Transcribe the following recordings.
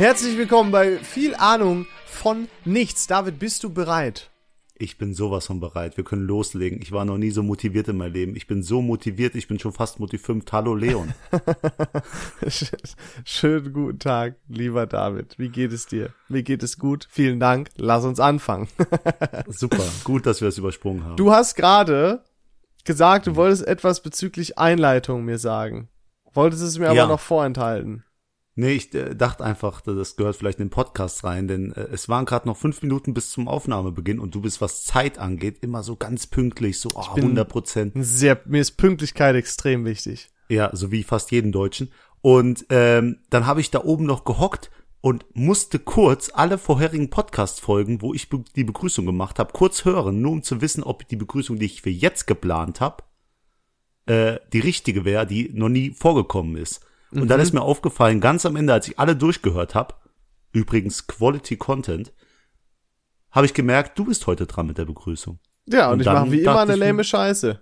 Herzlich willkommen bei viel Ahnung von nichts. David, bist du bereit? Ich bin sowas von bereit. Wir können loslegen. Ich war noch nie so motiviert in meinem Leben. Ich bin so motiviert, ich bin schon fast Motiv 5. Hallo Leon. Schönen guten Tag, lieber David. Wie geht es dir? Mir geht es gut. Vielen Dank. Lass uns anfangen. Super. Gut, dass wir es übersprungen haben. Du hast gerade gesagt, du wolltest etwas bezüglich Einleitung mir sagen. Wolltest es mir aber Ja. noch vorenthalten. Nee, ich äh, dachte einfach, das gehört vielleicht in den Podcast rein, denn äh, es waren gerade noch fünf Minuten bis zum Aufnahmebeginn und du bist, was Zeit angeht, immer so ganz pünktlich, so oh, bin- 100 Prozent. Sehr, mir ist Pünktlichkeit extrem wichtig. Ja, so wie fast jeden Deutschen. Und ähm, dann habe ich da oben noch gehockt und musste kurz alle vorherigen Podcast-Folgen, wo ich be die Begrüßung gemacht habe, kurz hören, nur um zu wissen, ob die Begrüßung, die ich für jetzt geplant habe, äh, die richtige wäre, die noch nie vorgekommen ist. Und dann ist mir aufgefallen, ganz am Ende, als ich alle durchgehört habe, übrigens Quality Content, habe ich gemerkt, du bist heute dran mit der Begrüßung. Ja, und, Und ich mache wie immer eine mir- lame Scheiße.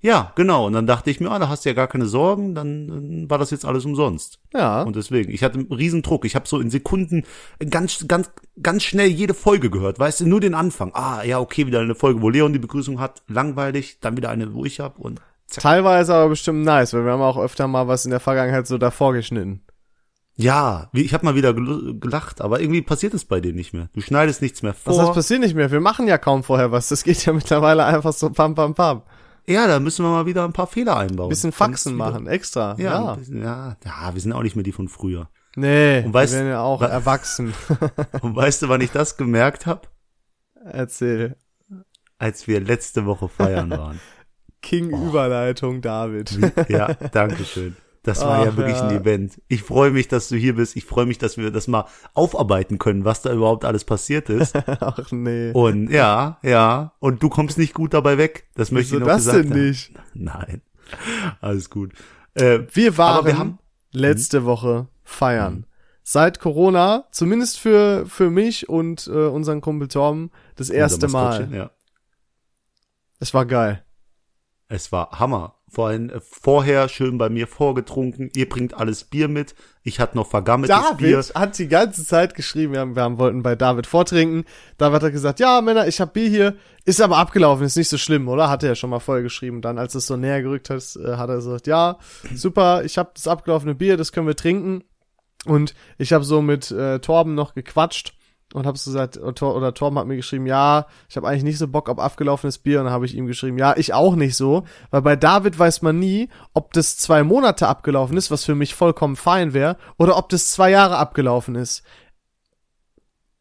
Ja, genau. Und dann dachte ich mir, ah, da hast du ja gar keine Sorgen, dann, dann war das jetzt alles umsonst. Ja. Und deswegen, ich hatte einen riesen Druck. Ich habe so in Sekunden ganz, ganz, ganz schnell jede Folge gehört. Weißt du, nur den Anfang. Ah, ja, okay, wieder eine Folge, wo Leon die Begrüßung hat. Langweilig. Dann wieder eine, wo ich hab und zack. Teilweise aber bestimmt nice, weil wir haben auch öfter mal was in der Vergangenheit so davor geschnitten. Ja, ich habe mal wieder gel- gelacht, aber irgendwie passiert es bei dir nicht mehr. Du schneidest nichts mehr Was vor. heißt passiert nicht mehr? Wir machen ja kaum vorher was. Das geht ja mittlerweile einfach so pam pam pam. ja, da müssen wir mal wieder ein paar Fehler einbauen. Bisschen Faxen machen, extra. Ja, Ja. bisschen, ja, ja, wir sind auch nicht mehr die von früher. Nee, Und weißt- wir werden ja auch wa- erwachsen. Und weißt du, wann ich das gemerkt habe? Erzähl. Als wir letzte Woche feiern waren. King Überleitung, David. Ja, danke schön. Das war ja Ach, wirklich ja. ein Event. Ich freue mich, dass du hier bist. Ich freue mich, dass wir das mal aufarbeiten können, was da überhaupt alles passiert ist. Ach nee. Und ja, ja. Und du kommst nicht gut dabei weg. Das möchte Wieso ich noch das gesagt denn haben. nicht? Nein. Alles gut. Äh, Wir waren wir haben- letzte Woche feiern. Seit Corona, zumindest für, für mich und äh, unseren Kumpel Tom, das erste Mal. Ja. Es war geil. Es war Hammer. Vor allem äh, vorher schön bei mir vorgetrunken. Ihr bringt alles Bier mit. Ich hatte noch vergammeltes Bier. David hat die ganze Zeit geschrieben, wir, haben, wir haben, wollten bei David vortrinken. David hat gesagt, ja Männer, ich hab Bier hier, ist aber abgelaufen, ist nicht so schlimm, oder? Hat er ja schon mal vorher geschrieben. Dann, als es so näher gerückt hat, äh, hat er gesagt, ja, super, ich hab das abgelaufene Bier, das können wir trinken. Und ich habe so mit äh, Torben noch gequatscht und habe so gesagt, oder Tor- oder Torben hat mir geschrieben, ja, ich habe eigentlich nicht so Bock auf abgelaufenes Bier. Und dann habe ich ihm geschrieben, ja, ich auch nicht so. Weil bei David weiß man nie, ob das zwei Monate abgelaufen ist, was für mich vollkommen fein wäre, oder ob das zwei Jahre abgelaufen ist.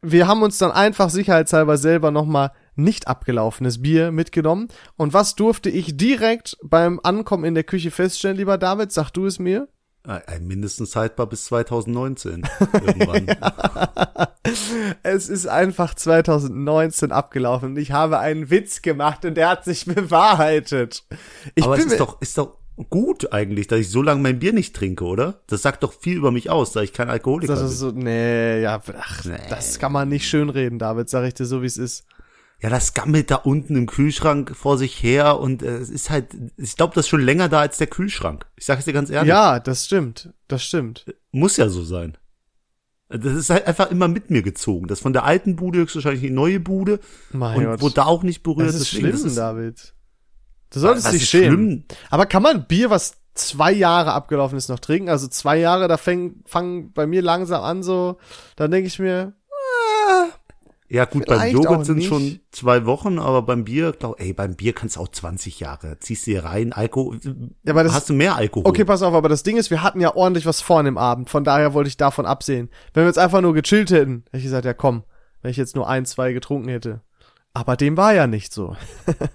Wir haben uns dann einfach sicherheitshalber selber nochmal nicht abgelaufenes Bier mitgenommen. Und was durfte ich direkt beim Ankommen in der Küche feststellen, lieber David? Sag du es mir. Äh, mindestens haltbar bis 2019. Irgendwann. Es ist einfach 2019 abgelaufen und ich habe einen Witz gemacht und der hat sich bewahrheitet. Ich Aber es bin ist doch, ist doch gut eigentlich, dass ich so lange mein Bier nicht trinke, oder? Das sagt doch viel über mich aus, da ich kein Alkoholiker das bin. ist so, nee, ja, ach, Nee. das kann man nicht schönreden, David, sag ich dir so, wie es ist. Ja, das gammelt da unten im Kühlschrank vor sich her und äh, es ist halt, ich glaube, das ist schon länger da als der Kühlschrank. Ich sage es dir ganz ehrlich. Ja, das stimmt, das stimmt. Muss ja so sein. Das ist halt einfach immer mit mir gezogen. Das von der alten Bude höchstwahrscheinlich die neue Bude Mein und Gott. wurde da auch nicht berührt. das ist Deswegen, schlimm, ist- David. Du solltest dich schämen. schlimm? Aber kann man Bier, was zwei Jahre abgelaufen ist, noch trinken? Also zwei Jahre, da fangen fangen bei mir langsam an so, dann denke ich mir, ah, Ja, gut, beim Vielleicht auch Joghurt sind schon zwei Wochen, aber beim Bier, glaub, ey, beim Bier kannst du auch 20 Jahre. Ziehst du dir rein, Alkohol, Ja, aber das- hast du mehr Alkohol. Okay, pass auf, aber das Ding ist, wir hatten ja ordentlich was vor an dem Abend, von daher wollte ich davon absehen. Wenn wir jetzt einfach nur gechillt hätten, hätte ich gesagt, ja komm, wenn ich jetzt nur ein, zwei getrunken hätte. Aber dem war ja nicht so.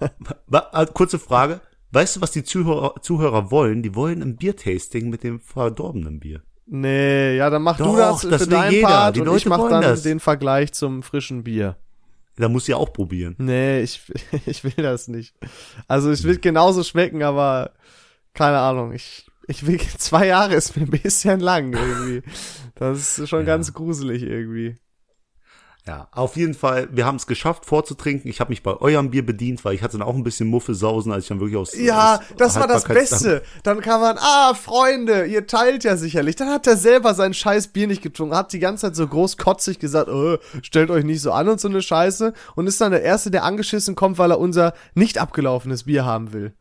Äh, kurze Frage. Weißt du, was die Zuhörer, Zuhörer wollen? Die wollen ein Biertasting mit dem verdorbenen Bier. Nee, ja, dann mach du Doch, das, das für will deinen jeder. Part und ich mach dann das. den Vergleich zum frischen Bier. Da muss ja auch probieren. Nee, ich, ich will das nicht. Also es wird genauso schmecken, aber keine Ahnung, ich, ich will, zwei Jahre ist mir ein bisschen lang irgendwie. Das ist schon Ja. ganz gruselig irgendwie. Ja, auf jeden Fall, wir haben es geschafft vorzutrinken. Ich habe mich bei eurem Bier bedient, weil ich hatte dann auch ein bisschen Muffesausen, als ich dann wirklich aus Ja, aus das war das Beste. Dann kann man, ah, Freunde, ihr teilt ja sicherlich. Dann hat er selber sein scheiß Bier nicht getrunken, hat die ganze Zeit so großkotzig gesagt, äh, stellt euch nicht so an und so eine Scheiße und ist dann der Erste, der angeschissen kommt, weil er unser nicht abgelaufenes Bier haben will.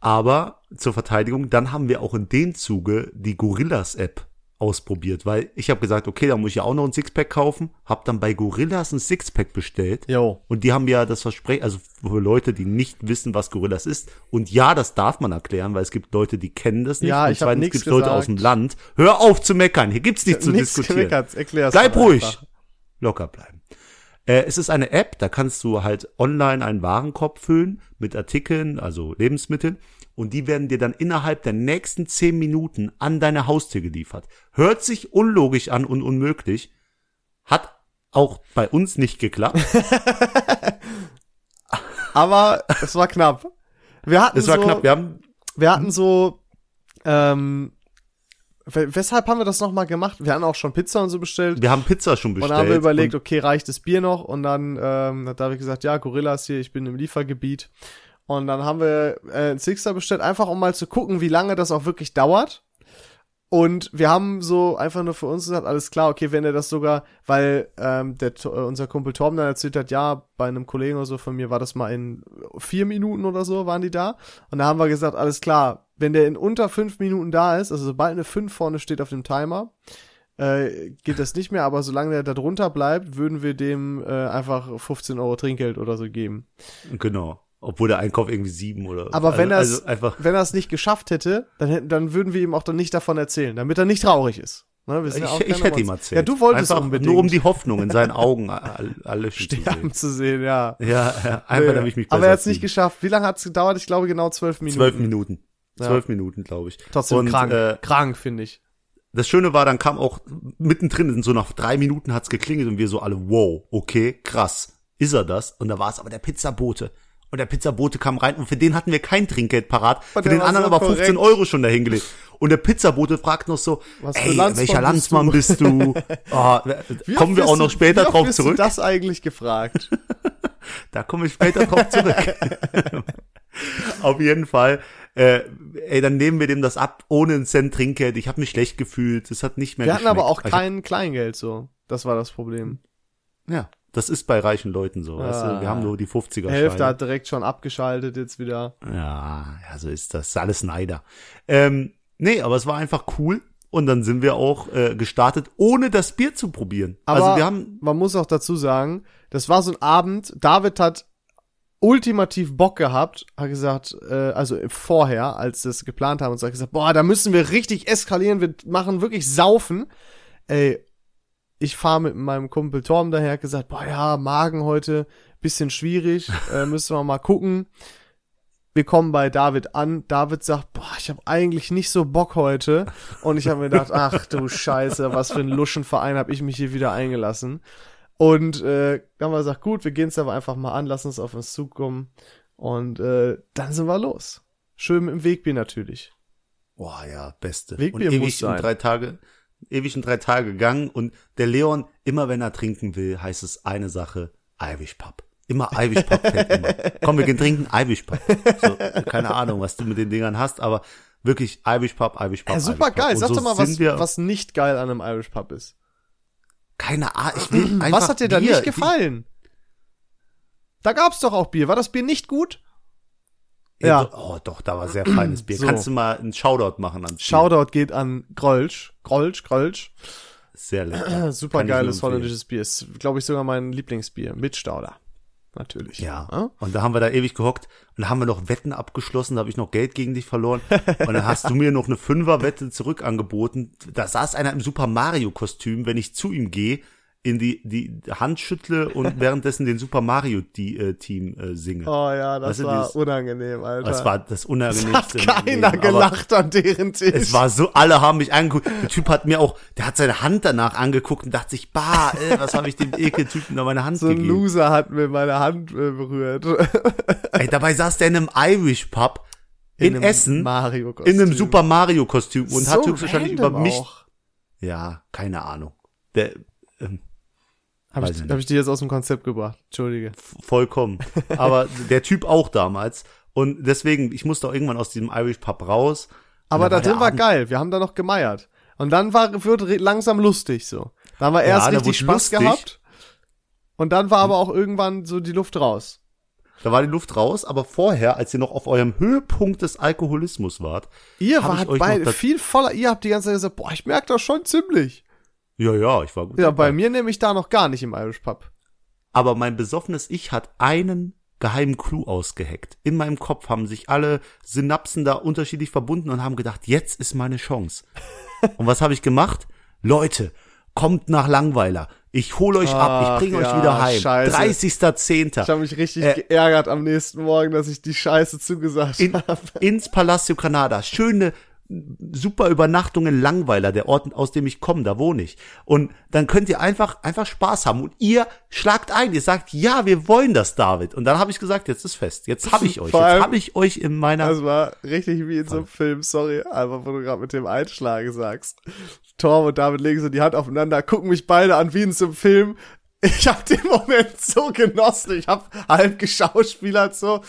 Aber zur Verteidigung, dann haben wir auch in dem Zuge die Gorillas-App ausprobiert, weil ich habe gesagt, okay, da muss ich ja auch noch ein Sixpack kaufen, habe dann bei Gorillas ein Sixpack bestellt. Jo. Und die haben ja das Versprechen, also für Leute, die nicht wissen, was Gorillas ist. Und ja, das darf man erklären, weil es gibt Leute, die kennen das nicht. Ja, und ich zweitens gibt Leute gesagt. aus dem Land. Hör auf zu meckern, hier gibt's nichts zu diskutieren. Bleib ruhig. einfach. Locker bleiben. Äh, es ist eine App, da kannst du halt online einen Warenkorb füllen mit Artikeln, also Lebensmitteln. Und die werden dir dann innerhalb der nächsten zehn Minuten an deine Haustür geliefert. Hört sich unlogisch an und unmöglich. Hat auch bei uns nicht geklappt. Aber es war knapp. Wir hatten Es war so, knapp. Wir haben wir hatten so, ähm, we- weshalb haben wir das nochmal gemacht? Wir hatten auch schon Pizza und so bestellt. Wir haben Pizza schon Und bestellt. dann haben wir überlegt, und okay, reicht das Bier noch? Und dann ähm, hat David gesagt, ja, Gorillas hier, ich bin im Liefergebiet. Und dann haben wir äh, ein Sixer bestellt, einfach um mal zu gucken, wie lange das auch wirklich dauert. Und wir haben so einfach nur für uns gesagt, alles klar, okay, wenn er das sogar, weil ähm, der, äh, unser Kumpel Torben dann erzählt hat, ja, bei einem Kollegen oder so von mir war das mal in vier Minuten oder so, waren die da. Und da haben wir gesagt, alles klar, wenn der in unter fünf Minuten da ist, also sobald eine fünf vorne steht auf dem Timer, äh, geht das nicht mehr, aber solange der da drunter bleibt, würden wir dem äh, einfach 15 Euro Trinkgeld oder so geben. genau. Obwohl der Einkauf irgendwie sieben oder Aber also, wenn er es, also wenn er es nicht geschafft hätte, dann hätten, dann würden wir ihm auch dann nicht davon erzählen, damit er nicht traurig ist. Ne, sind ja ich, ich hätte ihm erzählt. Ja, du wolltest einfach unbedingt nur um die Hoffnung in seinen Augen all- alle zu sterben sehen. zu sehen, ja. Ja, ja einfach damit ich mich Aber er hat es nicht geschafft. Wie lange hat es gedauert? Ich glaube genau zwölf Minuten. Zwölf Minuten. Ja. Zwölf Minuten, glaube ich. Trotzdem Und, krank. Äh, krank, finde ich. das Schöne war, dann kam auch mittendrin, so nach drei Minuten hat's geklingelt und wir so alle, wow, okay, krass, ist er das? Und da war es aber der Pizzabote. Und der Pizzabote kam rein und für den hatten wir kein Trinkgeld parat, Und für den anderen aber 15 korrekt. Euro schon dahingelegt. Und der Pizzabote fragt noch so, Was ey, Landsmann welcher bist Landsmann du?" bist du? Oh, kommen wir auch noch du- später oft drauf wirst du zurück. das eigentlich gefragt? Da komme ich später drauf zurück. Auf jeden Fall. Äh, ey, dann nehmen wir dem das ab, ohne einen Cent Trinkgeld. Ich habe mich schlecht gefühlt. Es hat nicht mehr Wir hatten aber auch geschmeckt. Hab- kein Kleingeld so. Das war das Problem. Ja, das ist bei reichen Leuten so. Weißt du? Wir haben nur die 50er Die Hälfte hat direkt schon abgeschaltet jetzt wieder. Ja, ja, so ist das. Alles Neider. Ähm, nee, aber es war einfach cool. Und dann sind wir auch äh, gestartet, ohne das Bier zu probieren. Aber also wir haben, man muss auch dazu sagen, das war so ein Abend, David hat ultimativ Bock gehabt, hat gesagt, äh, also vorher, als wir es geplant haben, und so hat gesagt, boah, da müssen wir richtig eskalieren, wir machen wirklich saufen. Ey, ich fahre mit meinem Kumpel Torm daher, gesagt, boah ja, Magen heute, bisschen schwierig, äh, müssen wir mal gucken. Wir kommen bei David an. David sagt, boah, ich habe eigentlich nicht so Bock heute. Und ich habe mir gedacht, ach du Scheiße, was für ein Luschenverein habe ich mich hier wieder eingelassen. Und äh, dann haben wir gesagt, gut, wir gehen es aber einfach mal an, lass uns auf uns zukommen. Und äh, dann sind wir los. Schön im Wegbier natürlich. boah ja, beste. Wegbier und ewig muss sein. in drei Tage, ewig in drei Tage gegangen. Und der Leon, immer wenn er trinken will, heißt es eine Sache, Irish Pub. Immer Irish Pub fährt immer. Komm, wir gehen trinken, Irish Pub. So, keine Ahnung, was du mit den Dingern hast, aber wirklich Irish Pub, Irish Pub. Ja, super Irish Pub. geil. Und Sag so doch mal, was, was nicht geil an einem Irish Pub ist. Keine Ahnung, ich will einfach was hat dir da nicht gefallen? Da gab's doch auch Bier. War das Bier nicht gut? Ja. Ja. Oh, doch, da war sehr feines Bier. So. Kannst du mal einen Shoutout machen Bier? Shoutout geht an Grolsch. Grolsch, Grolsch. Sehr lecker. Super Kann ich nur geiles holländisches Bier. Ist, glaube ich, sogar mein Lieblingsbier. Mit Stauder. Natürlich. Ja. Und da haben wir da ewig gehockt und da haben wir noch Wetten abgeschlossen, da habe ich noch Geld gegen dich verloren. Und dann hast du mir noch eine Fünfer-Wette zurück angeboten. Da saß einer im Super Mario-Kostüm, wenn ich zu ihm gehe, in die, die Hand schüttle und währenddessen den Super Mario die, äh, Team äh, singe. Oh ja, das Weißt du, war dieses- unangenehm, Alter. Das war das hat Unangenehmste. im Leben. keiner Aber gelacht an deren Tisch. Es war so, alle haben mich angeguckt. Der Typ hat mir auch, der hat seine Hand danach angeguckt und dachte sich, bah, ey, was habe ich dem Ekeltypen da meine Hand so ein gegeben? Loser hat mir meine Hand äh, berührt. Ey, dabei saß der in einem Irish Pub in, einem Essen Mario in einem Super Mario Kostüm und hat so höchstwahrscheinlich über mich. Auch. Ja, keine Ahnung. Der, ähm, Habe Weiß ich, hab ich dir jetzt aus dem Konzept gebracht. Entschuldige. Vollkommen. Aber der Typ auch damals. Und deswegen, ich musste auch irgendwann aus diesem Irish Pub raus. Aber da drin war Abend- geil. Wir haben da noch gemeiert. Und dann war, wird langsam lustig so. Da haben wir erst Ja, richtig Spaß lustig. gehabt. Und dann war aber auch irgendwann so die Luft raus. Da war die Luft raus, aber vorher, als ihr noch auf eurem Höhepunkt des Alkoholismus wart, Ihr Hab wart das- viel voller. Ihr habt die ganze Zeit gesagt, boah, ich merke das schon ziemlich. Ja, ja, ich war gut. Ja, dabei. bei mir nehme ich da noch gar nicht im Irish Pub. Aber mein besoffenes Ich hat einen geheimen Clou ausgeheckt. In meinem Kopf haben sich alle Synapsen da unterschiedlich verbunden und haben gedacht, jetzt ist meine Chance. und was habe ich gemacht? Leute, kommt nach Langweiler. Ich hole euch ab, Ach, ich bringe ja, euch wieder heim. scheiße. 30.10. Ich habe mich richtig Äh, geärgert am nächsten Morgen, dass ich die Scheiße zugesagt in, habe. ins Palacio Granada. Schöne, super Übernachtung in Langweiler, der Ort, aus dem ich komme, da wohne ich. Und dann könnt ihr einfach, einfach Spaß haben. Und ihr schlagt ein, ihr sagt, ja, wir wollen das, David. Und dann habe ich gesagt, jetzt ist fest. Jetzt habe ich euch. Vor Jetzt habe ich euch in meiner. Das war richtig wie in so einem Film, sorry, aber wo du gerade mit dem Einschlagen sagst. Torm und David legen so die Hand aufeinander, gucken mich beide an wie in so einem Film. Ich habe den Moment so genossen. Ich habe halb geschauspielert so.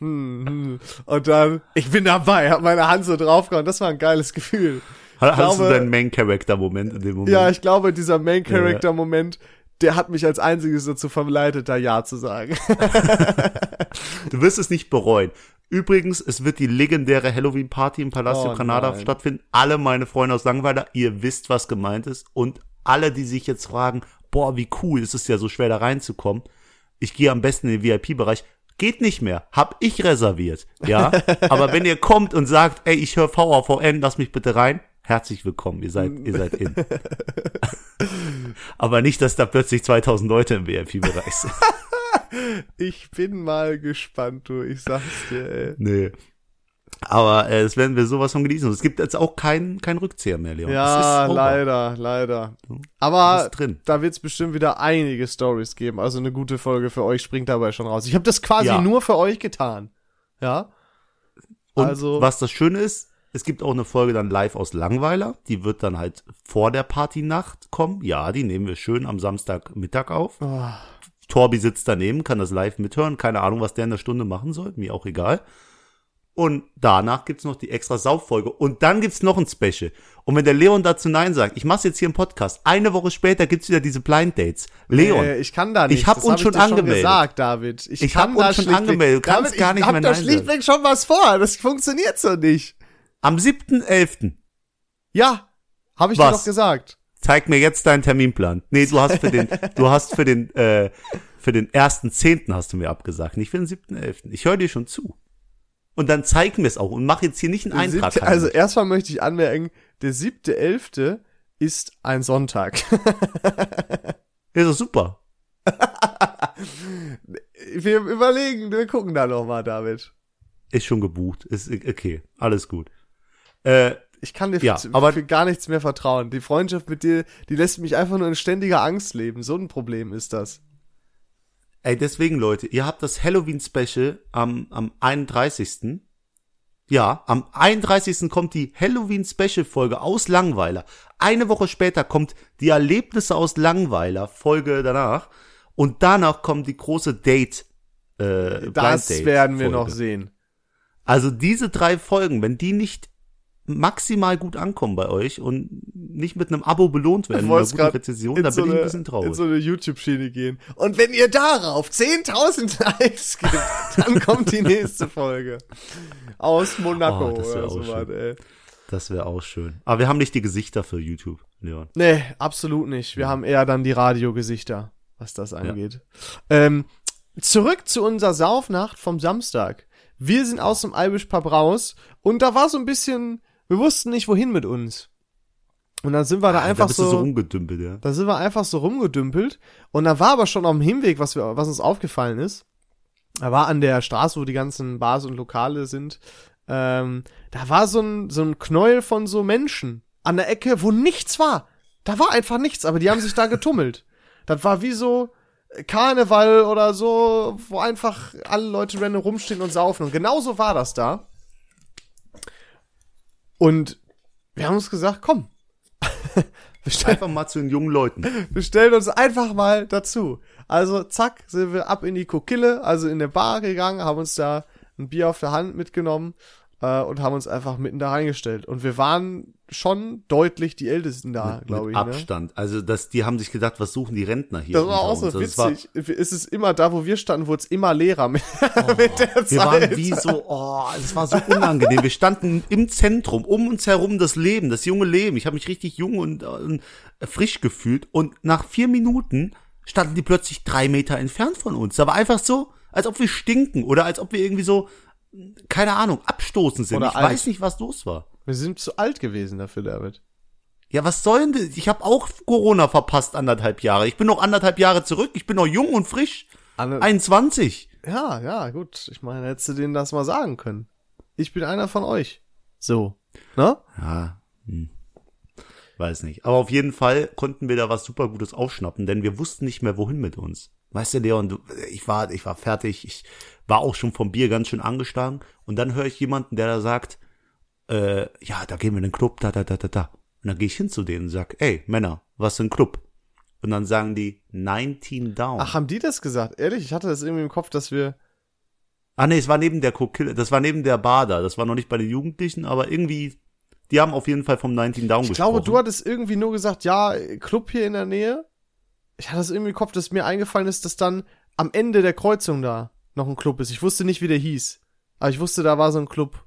Hm, hm. Und dann, ich bin dabei, hab meine Hand so draufgehauen. Das war ein geiles Gefühl. Hast glaube- du deinen Main-Character-Moment in dem Moment? Ja, ich glaube, dieser Main-Character-Moment, der hat mich als einziges dazu verleitet, da Ja zu sagen. Du wirst es nicht bereuen. Übrigens, es wird die legendäre Halloween-Party im Palacio Oh Granada nein. stattfinden. Alle meine Freunde aus Langweiler, ihr wisst, was gemeint ist. Und alle, die sich jetzt fragen, boah, wie cool, es ist ja so schwer da reinzukommen. Ich gehe am besten in den VIP-Bereich. Geht nicht mehr. Hab ich reserviert. Ja. Aber wenn ihr kommt und sagt, ey, ich höre VAVN, lass mich bitte rein. Herzlich willkommen. Ihr seid, ihr seid in. Aber nicht, dass da plötzlich 2000 Leute im VIP-Bereich sind. Ich bin mal gespannt, du. Ich sag's dir, ey. Nee. Aber äh, das werden wir sowas von genießen. Und es gibt jetzt auch keinen kein Rückzieher mehr, Leon. Ja, es leider, leider. Es Aber da wird's bestimmt wieder einige Stories geben. Also eine gute Folge für euch springt dabei schon raus. Ich habe das quasi Ja. nur für euch getan. Ja? Und also- was das Schöne ist, es gibt auch eine Folge dann live aus Langweiler. Die wird dann halt vor der Partynacht kommen. Ja, die nehmen wir schön am Samstagmittag auf. Oh, Torbi sitzt daneben, kann das live mithören. Keine Ahnung, was der in der Stunde machen soll. Mir auch egal. Und danach gibt's noch die extra Sauffolge. Und dann gibt's noch ein Special. Und wenn der Leon dazu Nein sagt, ich mach's jetzt hier im Podcast. Eine Woche später gibt's wieder diese Blind Dates. Leon, äh, ich kann da nicht. ich hab das uns hab schon dir angemeldet. gesagt, David. Ich, Ich kann hab uns schon angemeldet. Du kannst David, gar nicht ich hab mehr da Nein sagen. schlichtweg schon was vor. Das funktioniert so nicht. am 7.11. Ja, habe ich dir Was? doch gesagt. Zeig mir jetzt deinen Terminplan. Nee, du hast für den, du hast für den, äh, für den ersten Zehnten hast du mir abgesagt, nicht für den siebten elften. Ich höre dir schon zu. Und dann zeig mir es auch und mach jetzt hier nicht einen Eintrag. siebte, also erstmal möchte ich anmerken, der siebte Elfte ist ein Sonntag. ist doch super. wir überlegen, wir gucken da noch mal, David. Ist schon gebucht. Ist okay, alles gut. Äh, Ich kann dir Ja, für, aber- für gar nichts mehr vertrauen. Die Freundschaft mit dir, die lässt mich einfach nur in ständiger Angst leben. So ein Problem ist das. Ey, deswegen Leute, ihr habt das Halloween Special am am 31. Ja, am 31. kommt die Halloween Special Folge aus Langweiler. Eine Woche später kommt die Erlebnisse aus Langweiler Folge danach und danach kommt die große Date äh, Das Date werden wir noch sehen. Also diese drei Folgen, wenn die nicht maximal gut ankommen bei euch und nicht mit einem Abo belohnt werden, mit einer guten Rezession, in dann so bin ich ein bisschen traurig. In so eine YouTube-Schiene gehen. Und wenn ihr darauf 10.000 Likes gibt, dann kommt die nächste Folge. Aus Monaco Oh, oder auch so was, ey. Das wäre auch schön. Aber wir haben nicht die Gesichter für YouTube, Leon. Nee, absolut nicht. Wir haben eher dann die Radiogesichter, was das angeht. Ähm, zurück zu unserer Saufnacht vom Samstag. Wir sind aus dem Irish Pub raus und da war so ein bisschen, wir wussten nicht wohin mit uns. Und dann sind wir da Ah, einfach bist du so so, rumgedümpelt, ja. da sind wir einfach so rumgedümpelt und da war aber schon auf dem Hinweg, was wir, was uns aufgefallen ist. Da war an der Straße, wo die ganzen Bars und Lokale sind, ähm, da war so ein, so ein Knäuel von so Menschen an der Ecke, wo nichts war. Da war einfach nichts, aber die haben sich da getummelt. Das war wie so Karneval oder so, wo einfach alle Leute random rumstehen und saufen. Und genauso war das da. Und wir haben uns gesagt, komm, Wir stellen, Einfach mal zu den jungen Leuten. wir stellen uns einfach mal dazu. Also zack, sind wir ab in die Kokille, also in der Bar gegangen, haben uns da ein Bier auf der Hand mitgenommen äh, und haben uns einfach mitten da reingestellt. Und wir waren schon deutlich die Ältesten da, glaube ich. Ne? Abstand. Also das, die haben sich gedacht, was suchen die Rentner hier? Das war auch so? Das war- witzig. es ist immer da, wo wir standen, wurde es immer leerer mit, mit der Wir Zeit. waren wie so, oh, es war so unangenehm. Wir standen im Zentrum, um uns herum das Leben, das junge Leben. Ich habe mich richtig jung und, und frisch gefühlt. Und nach vier Minuten standen die plötzlich drei Meter entfernt von uns. Da war einfach so, als ob wir stinken oder als ob wir irgendwie so, keine Ahnung, abstoßend sind. Oder ich alt. weiß nicht, was los war. Wir sind zu alt gewesen dafür, David. Ja, was soll denn das? Ich habe auch Corona verpasst, anderthalb Jahre. Ich bin noch anderthalb Jahre zurück. Ich bin noch jung und frisch. Anne- 21. Ja, ja, gut. Ich meine, hättest du denen das mal sagen können. Ich bin einer von euch. So. Ne? Ja, hm. weiß nicht. Aber auf jeden Fall konnten wir da was super Gutes aufschnappen, denn wir wussten nicht mehr, wohin mit uns. Weißt du, Leon, du, ich war, ich war fertig, ich war auch schon vom Bier ganz schön angeschlagen und dann höre ich jemanden, der da sagt, äh, ja, da gehen wir in den Club, da, da, da, da, da. Und dann gehe ich hin zu denen und sag, ey, Männer, was für ein Club? Und dann sagen die 19 down. Ach, haben die das gesagt? Ehrlich? Ich hatte das irgendwie im Kopf, dass wir. Ah nee, es war neben der Kokille, das war neben der Bar da. Das war noch nicht bei den Jugendlichen, aber irgendwie, die haben auf jeden Fall vom 19 Down Ich gesprochen. glaube, du hattest irgendwie nur gesagt, ja, Club hier in der Nähe. Ich hatte das irgendwie im Kopf, dass mir eingefallen ist, dass dann am Ende der Kreuzung da noch ein Club ist. Ich wusste nicht, wie der hieß. Aber ich wusste, da war so ein Club.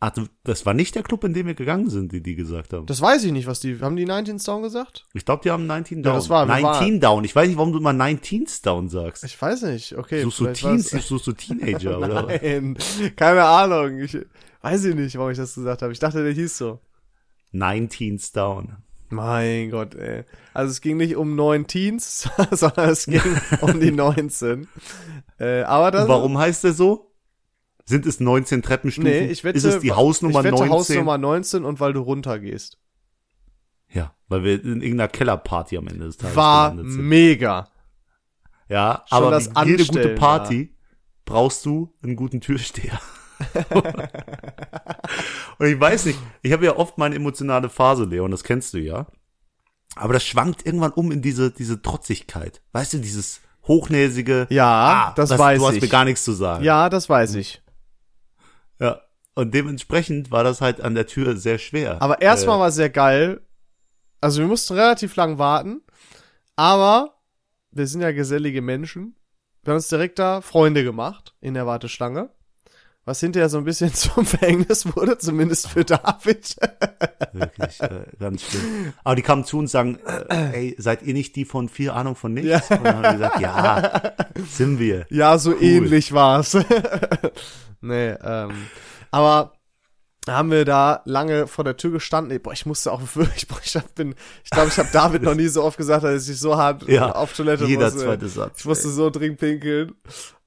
Ach, das war nicht der Club, in dem wir gegangen sind, die die gesagt haben. Das weiß ich nicht, was die. Haben die 19 Down gesagt? Ich glaube, die haben 19 Ja, Down. das war- wir 19 Down. Ich weiß nicht, warum du immer 19 Down sagst. Ich weiß nicht. Okay. Suchst du Teens, suchst du Teenager, oder? Nein, keine Ahnung. Ich weiß ich nicht, warum ich das gesagt habe. Ich dachte, der hieß so. 19 Down. Mein Gott, ey. Also es ging nicht um neun Teens, sondern es ging um die 19. Äh, aber das, warum heißt der so? Sind es 19 Treppenstufen? Nee, ich wette, Ist es die Hausnummer ich wette 19? Hausnummer 19 und weil du runtergehst. Ja, weil wir in irgendeiner Kellerparty am Ende des Tages War mega. Ja, Schon aber wie jede gute Party brauchst du einen guten Türsteher. und ich weiß nicht, ich habe ja oft meine emotionale Phase, Leon, das kennst du ja. Aber das schwankt irgendwann um in diese, diese Trotzigkeit. Weißt du, dieses hochnäsige, Ja, das weiß du hast ich. mir gar nichts zu sagen. Ja, das weiß ich. ja. Und dementsprechend war das halt an der Tür sehr schwer. Aber erstmal Äh, war sehr geil. Also wir mussten relativ lang warten, aber wir sind ja gesellige Menschen. Wir haben uns direkt da Freunde gemacht in der Warteschlange. Was hinterher so ein bisschen zum Verhängnis wurde, zumindest für David. Wirklich, äh, ganz schlimm. Aber die kamen zu uns und sagen, äh, ey, seid ihr nicht die von viel Ahnung von nichts? Ja. Und dann haben wir gesagt, ja, sind wir. Ja, so ähnlich war's. nee, ähm, aber haben wir da lange vor der Tür gestanden. Ey, boah, ich musste auch wirklich, boah, ich hab, bin, ich glaube, ich habe David noch nie so oft gesagt, dass ich so hart Ja, auf Toilette jeder musste. zweite Satz. Ich musste so dringend pinkeln.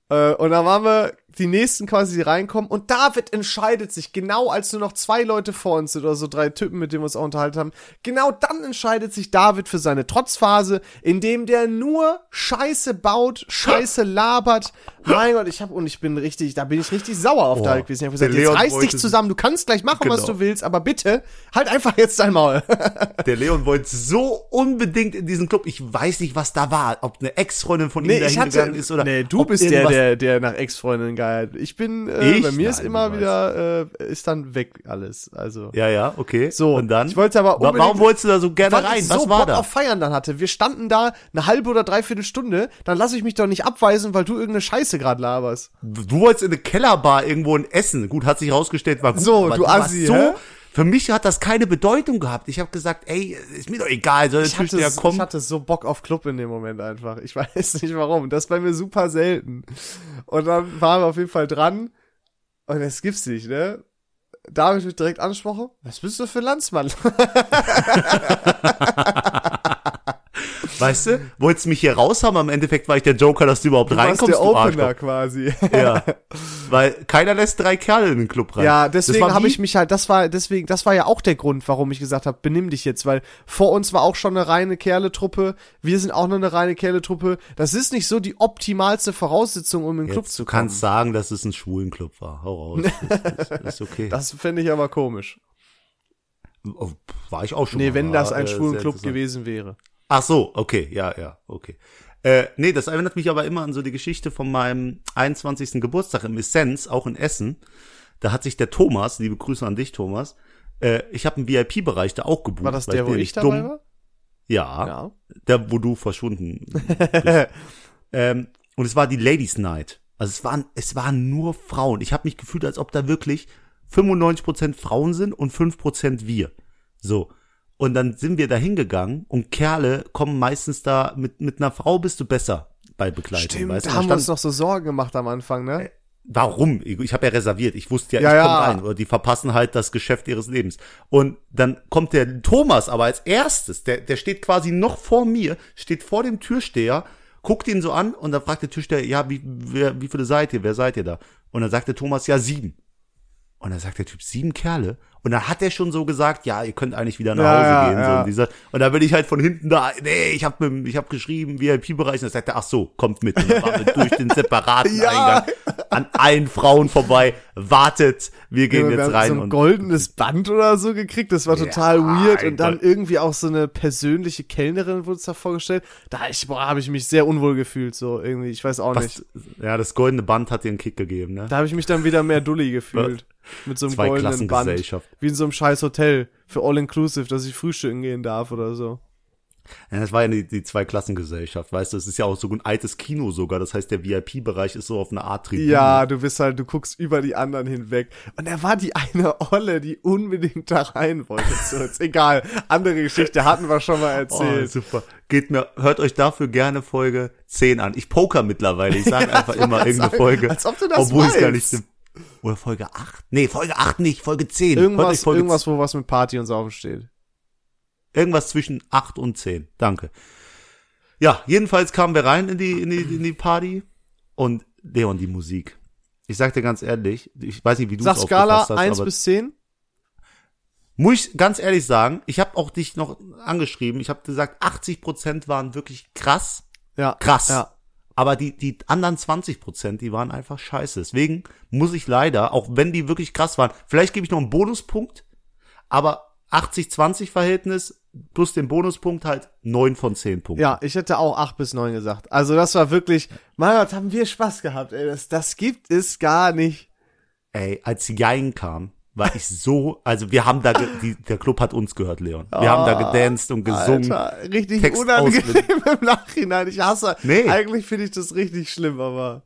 Äh, und dann waren wir die nächsten quasi, reinkommen. Und David entscheidet sich, genau als nur noch zwei Leute vor uns sind oder so drei Typen, mit denen wir uns auch unterhalten haben. Genau dann entscheidet sich David für seine Trotzphase, indem der nur Scheiße baut, Scheiße labert. Mein Gott, ich hab, und ich bin richtig, da bin ich richtig sauer auf Oh, David gewesen. Ich hab gesagt, jetzt reiß dich zusammen, du kannst gleich machen, was Genau. du willst, aber bitte, halt einfach jetzt dein Maul. Der Leon wollte so unbedingt in diesen Club. Ich weiß nicht, was da war. Ob eine Ex-Freundin von ihm Nee, da ich hatte, hingegangen ist oder. nee, du bist der, der, der nach Ex-Freundin geiert. Ich bin, äh, Ich? bei mir ist Nein, immer du wieder, äh, ist dann weg alles. Also. Ja, ja, okay. So, und dann? ich wollte aber unbedingt- Warum wolltest du da so gerne rein? Was so war Bock da? auf Feiern dann hatte. Wir standen da eine halbe oder dreiviertel Stunde, dann lasse ich mich doch nicht abweisen, weil du irgendeine Scheiße gerade laberst. Du wolltest in eine Kellerbar irgendwo ein Essen. Gut, hat sich rausgestellt, war gut. So, du warst Assi, so? Für mich hat das keine Bedeutung gehabt. Ich habe gesagt, ey, ist mir doch egal, soll Ich der hatte, Türsteher kommen. ich hatte so Bock auf Club in dem Moment einfach. Ich weiß nicht warum. Das ist bei mir super selten. Und dann waren wir auf jeden Fall dran. Und das gibt's nicht, ne? David wird direkt angesprochen. Was bist du für ein Landsmann? Weißt du, wolltest mich hier raus haben, am Endeffekt war ich der Joker, dass du überhaupt Du warst reinkommst, der du Opener Arschloch. quasi. Ja, weil keiner lässt drei Kerle in den Club rein. Ja, deswegen habe ich mich halt, das war deswegen, das war ja auch der Grund, warum ich gesagt habe, benimm dich jetzt, weil vor uns war auch schon eine reine Kerle-Truppe, wir sind auch noch eine reine Kerle-Truppe. Das ist nicht so die optimalste Voraussetzung, um in den Club zu du kommen. kannst sagen, dass es ein Schwulenclub war. Hau raus. Das ist, ist okay. Das fände ich aber komisch. Oh, War ich auch schon Nee, mal, wenn das ein äh, schwulen Club gewesen wäre. Ach so, okay, ja, ja, okay. Äh, nee, das erinnert mich aber immer an so die Geschichte von meinem 21. Geburtstag im Essenz, auch in Essen. Da hat sich der Thomas, liebe Grüße an dich, Thomas, äh, ich habe einen VIP-Bereich da auch gebucht. War das der, wo ich dabei dumm. war? Ja, Ja. der, wo du verschwunden bist. ähm, und es war die Ladies Night. Also es waren, es waren nur Frauen. Ich habe mich gefühlt, als ob da wirklich 95% Frauen sind und 5% wir. So. Und dann sind wir da hingegangen und Kerle kommen meistens da, mit, mit einer Frau bist du besser bei Begleitung. Stimmt, weißt da haben wir uns noch so Sorgen gemacht am Anfang, ne? Warum? Ich, ich habe ja reserviert. Ich wusste ja, Ja, ich ja. komme rein. Oder die verpassen halt das Geschäft ihres Lebens. Und dann kommt der Thomas aber als erstes. Der, der steht quasi noch vor mir, steht vor dem Türsteher, guckt ihn so an und dann fragt der Türsteher, ja, wie, wer, wie viele seid ihr? Wer seid ihr da? Und dann sagt der Thomas, ja, sieben. Und dann sagt der Typ, sieben Kerle? Und dann hat er schon so gesagt, ja, ihr könnt eigentlich wieder nach Hause ja, gehen. So, ja. und, dieser, und dann bin ich halt von hinten da, nee, ich habe ich hab geschrieben, VIP-Bereich. Und dann sagt er, ach so, kommt mit. Und dann waren wir durch den separaten Ja. Eingang an allen Frauen vorbei, wartet, wir gehen wir jetzt haben rein. so ein und goldenes Band oder so gekriegt. Das war total weird. Und dann irgendwie auch so eine persönliche Kellnerin wurde uns da vorgestellt. Da habe ich mich sehr unwohl gefühlt. So irgendwie, ich weiß auch nicht. was, ja, das goldene Band hat dir einen Kick gegeben, ne? Da habe ich mich dann wieder mehr Dulli gefühlt. Mit so einem Zwei goldenen Band. Wie in so einem scheiß Hotel für All-Inclusive, dass ich frühstücken gehen darf oder so. Ja, das war ja die, die Zweiklassengesellschaft, weißt du, es ist ja auch so ein altes Kino sogar, das heißt, der VIP-Bereich ist so auf eine Art Tribüne. Ja, du bist halt, du guckst über die anderen hinweg. Und er war die eine Olle, die unbedingt da rein wollte. So, ist egal. Andere Geschichte hatten wir schon mal Oh, erzählt. super. Geht mir, hört euch dafür gerne Folge 10 an. Ich poker mittlerweile. Ich sage einfach immer irgendeine sagen, Folge. als ob du das Obwohl es gar weißt. nicht. Oder Folge 8? Nee, Folge 8 nicht, Folge 10. hört euch irgendwas, Folge irgendwas, wo was mit Party und Saufen steht. Irgendwas zwischen 8 und 10. Danke. Ja, jedenfalls kamen wir rein in die, in die, in die Party und Leon, die Musik. Ich sag dir ganz ehrlich, ich weiß nicht, wie du Sag es Skala hast, 1 aber bis 10? muss ich ganz ehrlich sagen, ich habe auch dich noch angeschrieben, ich habe gesagt, 80% waren wirklich krass, Ja. krass. Ja. Aber die, die anderen 20%, die waren einfach scheiße. Deswegen muss ich leider, auch wenn die wirklich krass waren, vielleicht gebe ich noch einen Bonuspunkt, aber 80-20-Verhältnis plus den Bonuspunkt halt 9 von 10 Punkten. Ja, ich hätte auch 8 bis 9 gesagt. Also das war wirklich, mein Gott, haben wir Spaß gehabt, ey. Das, das gibt es gar nicht. Ey, als Jein kam, war ich so, also wir haben da, die, der Club hat uns gehört, Leon. Wir haben da gedanced und gesungen. Alter, richtig Text unangenehm im Nachhinein. Ich hasse, Nee. eigentlich finde ich das richtig schlimm, aber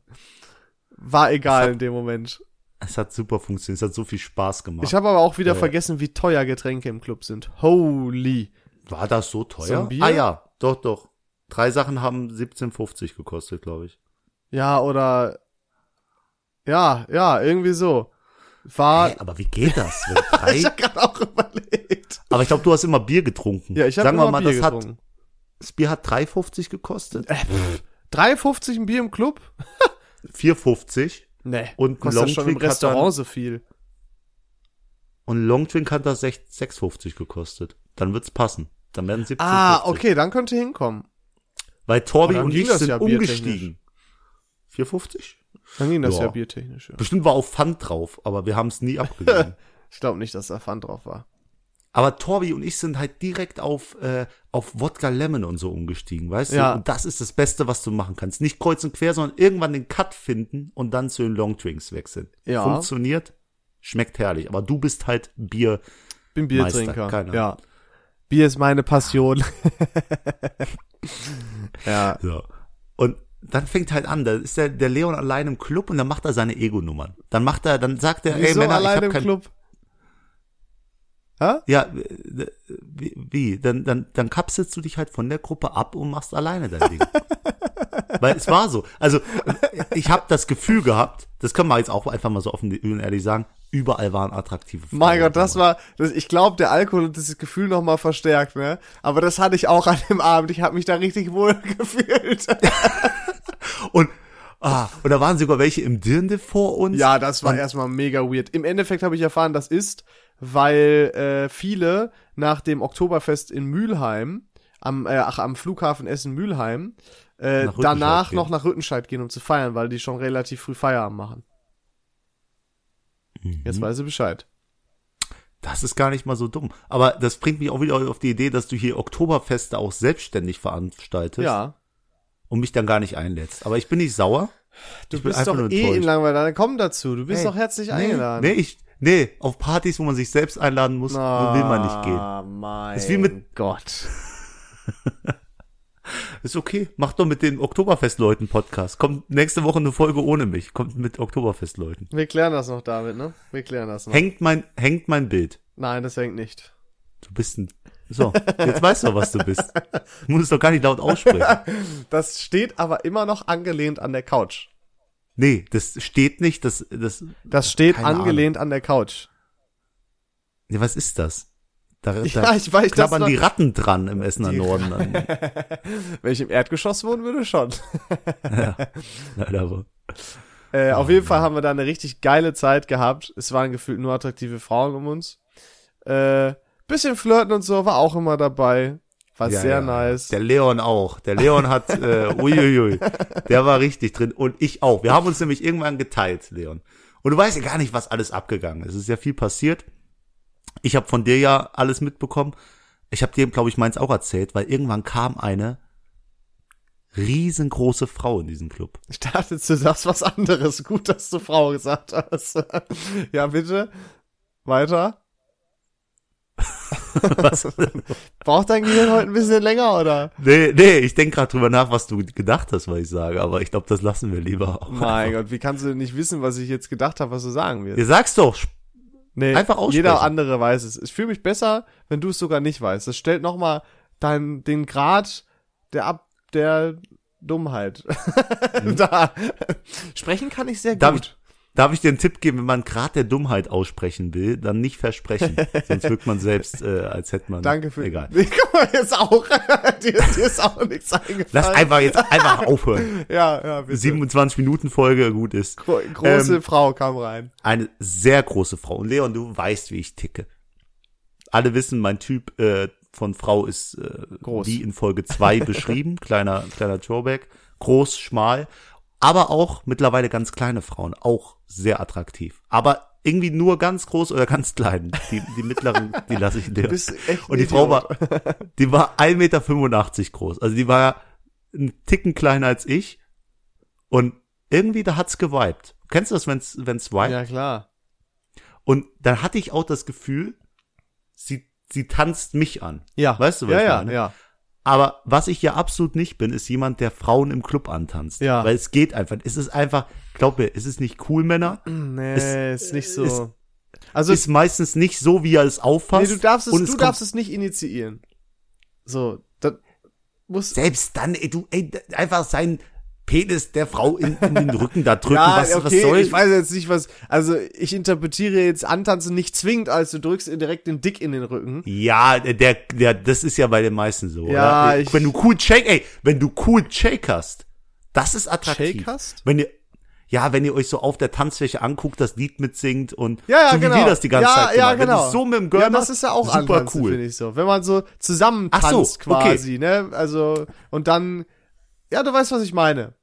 war egal in dem Moment. Es hat super funktioniert, es hat so viel Spaß gemacht. Ich habe aber auch wieder Ja. vergessen, wie teuer Getränke im Club sind. Holy. War das so teuer? So? Ah ja, doch, doch. Drei Sachen haben 17,50 gekostet, glaube ich. Ja, oder ja, ja, irgendwie so. War Hey, aber wie geht das? Ich hab gerade auch überlegt. aber ich glaube, du hast immer Bier getrunken. Ja, ich habe immer mal, Bier das, hat, getrunken. das Bier hat 3,50 gekostet. Äh, pff, 3,50 ein Bier im Club? 4,50. Nee, Und kostet schon im Longdrink hat Restaurant dann- so viel. Und Longdrink hat das 6 6,50 gekostet. Dann wird's passen. Dann werden 17,50. Ah, okay, dann könnte hinkommen. Weil Torbi und ich sind ja umgestiegen. 4,50? Dann ging das Ja. ja, biertechnisch. Ja. Bestimmt war auch Pfand drauf, aber wir haben es nie abgegeben. Ich glaube nicht, dass da Pfand drauf war. aber Torbi und ich sind halt direkt auf, äh, auf Wodka Lemon und so umgestiegen, weißt Ja. du? Und das ist das Beste, was du machen kannst. Nicht kreuz und quer, sondern irgendwann den Cut finden und dann zu den Longdrinks wechseln. Ja. Funktioniert, schmeckt herrlich. Aber du bist halt Bier. Bin Biertrinker. Keine ja. Bier ist meine Passion. ja. So. Und dann fängt halt an, da ist der, der Leon allein im Club und dann macht er seine Ego-Nummern. Dann macht er, dann sagt er, ey Wieso Männer, ich allein hab im kein, Club? Hä? Ja, wie, wie? Dann, dann, dann kapselst du dich halt von der Gruppe ab und machst alleine dein Ding. Weil es war so. Also ich habe das Gefühl gehabt, das können wir jetzt auch einfach mal so offen und ehrlich sagen, überall waren attraktive Frauen. Mein Gott, das war, das, ich glaube, der Alkohol hat dieses Gefühl noch mal verstärkt, ne? Aber das hatte ich auch an dem Abend. Ich habe mich da richtig wohl gefühlt. Und, ah, und da waren sogar welche im Dirndl vor uns. ja, das war erstmal mega weird. Im Endeffekt habe ich erfahren, das ist, weil äh, viele nach dem Oktoberfest in Mülheim, am, äh, ach, am Flughafen Essen-Mülheim, äh, danach gehen. noch nach Rüttenscheid gehen, um zu feiern, weil die schon relativ früh Feierabend machen. Mhm. Jetzt weiß ich Bescheid. Das ist gar nicht mal so dumm. Aber das bringt mich auch wieder auf die Idee, dass du hier Oktoberfeste auch selbstständig veranstaltest Ja. und mich dann gar nicht einlädst. Aber ich bin nicht sauer. Du Ich bist doch eh enttäuscht. in Langweil, dann komm dazu. Du bist Hey, doch herzlich nee, eingeladen. Nee, ich, nee, auf Partys, wo man sich selbst einladen muss, will man nicht gehen. Ah, mein Ist wie mit- Gott. Ist okay. Mach doch mit den Oktoberfestleuten Podcast. Kommt nächste Woche eine Folge ohne mich. Kommt mit Oktoberfestleuten. Wir klären das noch, David, ne? Wir klären das noch. Hängt mein, hängt mein Bild. Nein, das hängt nicht. Du bist ein, so, jetzt weißt du, was du bist. Du musst es doch gar nicht laut aussprechen. Das steht aber immer noch angelehnt an der Couch. Nee, das steht nicht, das, das, Das steht angelehnt an der Couch. nee, was ist das? Da, da Ja, ich weiß, das klappern noch- die Ratten dran im Essener Norden. Wenn ich im Erdgeschoss wohnen würde, schon. Leider aber. Äh, auf jeden Fall haben wir da eine richtig geile Zeit gehabt. Es waren gefühlt nur attraktive Frauen um uns. Äh, bisschen flirten und so war auch immer dabei. War Ja, sehr ja. nice. Der Leon auch. Der Leon hat, äh, uiuiui, der war richtig drin. Und ich auch. Wir haben uns nämlich irgendwann geteilt, Leon. Und du weißt ja gar nicht, was alles abgegangen ist. Es ist ja viel passiert. Ich habe von dir ja alles mitbekommen. Ich habe dir, glaube ich, meins auch erzählt, weil irgendwann kam eine riesengroße Frau in diesen Club. Ich dachte, du sagst was anderes. Gut, dass du Frau gesagt hast. ja, bitte. Weiter. Was? Braucht dein Gehirn heute ein bisschen länger, oder? nee, nee, ich denk gerade drüber nach, was du gedacht hast, was ich sage, aber ich glaube, das lassen wir lieber. Mein Gott, wie kannst du denn nicht wissen, was ich jetzt gedacht habe, was du sagen wirst? Ihr sag's doch. Nee, Einfach aussprechen. Jeder andere weiß es. Ich fühle mich besser, wenn du es sogar nicht weißt. Das stellt nochmal dein, den Grad der Ab, der Dummheit. da. Sprechen kann ich sehr Mhm. Darf gut. ich, darf ich dir einen Tipp geben, wenn man Grad der Dummheit aussprechen will, dann nicht versprechen. Sonst wirkt man selbst, äh, als hätte man. Danke für. Egal. Guck mal, jetzt auch. dir, dir ist auch nichts eingefallen. Lass einfach jetzt einfach aufhören. Ja, ja, bitte. 27 Minuten Folge, gut ist. Gro große Ähm, Frau kam rein. Eine sehr große Frau. Und Leon, du weißt, wie ich ticke. Alle wissen, mein Typ äh, von Frau ist äh, Groß. wie in Folge 2 beschrieben. Kleiner, kleiner Throwback. Groß, schmal. Aber auch mittlerweile ganz kleine Frauen. Auch sehr attraktiv. Aber irgendwie nur ganz groß oder ganz klein. Die, die mittleren, die lasse ich dir. Und die Frau war, die war 1,85 Meter groß. Also die war ein Ticken kleiner als ich. Und irgendwie, da hat's gewiped. Kennst du das, wenn's, wenn's vibet? Ja, klar. Und dann hatte ich auch das Gefühl, sie, sie tanzt mich an. Ja. Weißt du, was ja, ich ja, meine? Ja, Aber was ich ja absolut nicht bin, ist jemand, der Frauen im Club antanzt. Ja. Weil es geht einfach. Es ist einfach, glaub mir, es ist nicht cool, Männer. Nee, Es- ist nicht so. es- also, ist meistens nicht so, wie er es auffasst. nee, du darfst es, und du darfst es nicht initiieren. So, das muss, Selbst dann, ey, du, ey, einfach sein Penis der Frau in, in den Rücken da drücken. ja, was, okay, was soll ich weiß jetzt nicht, was, also ich interpretiere jetzt Antanzen nicht zwingend, als du drückst direkt den Dick in den Rücken. Ja, der, der, das ist ja bei den meisten so. Ja, oder? ich- wenn du cool Shake, ey, wenn du cool Shake hast, das ist attraktiv. Shake hast? Wenn ihr, ja, wenn ihr euch so auf der Tanzfläche anguckt, das Lied mitsingt und Ja, ja, so wie genau. wir das die ganze ja, Zeit ja. Wenn genau. du so mit dem Girl Ja, das ist ja auch super cool. finde ich so. Wenn man so zusammen Ach so, tanzt okay. quasi, ne? Also, und dann, ja, du weißt, was ich meine.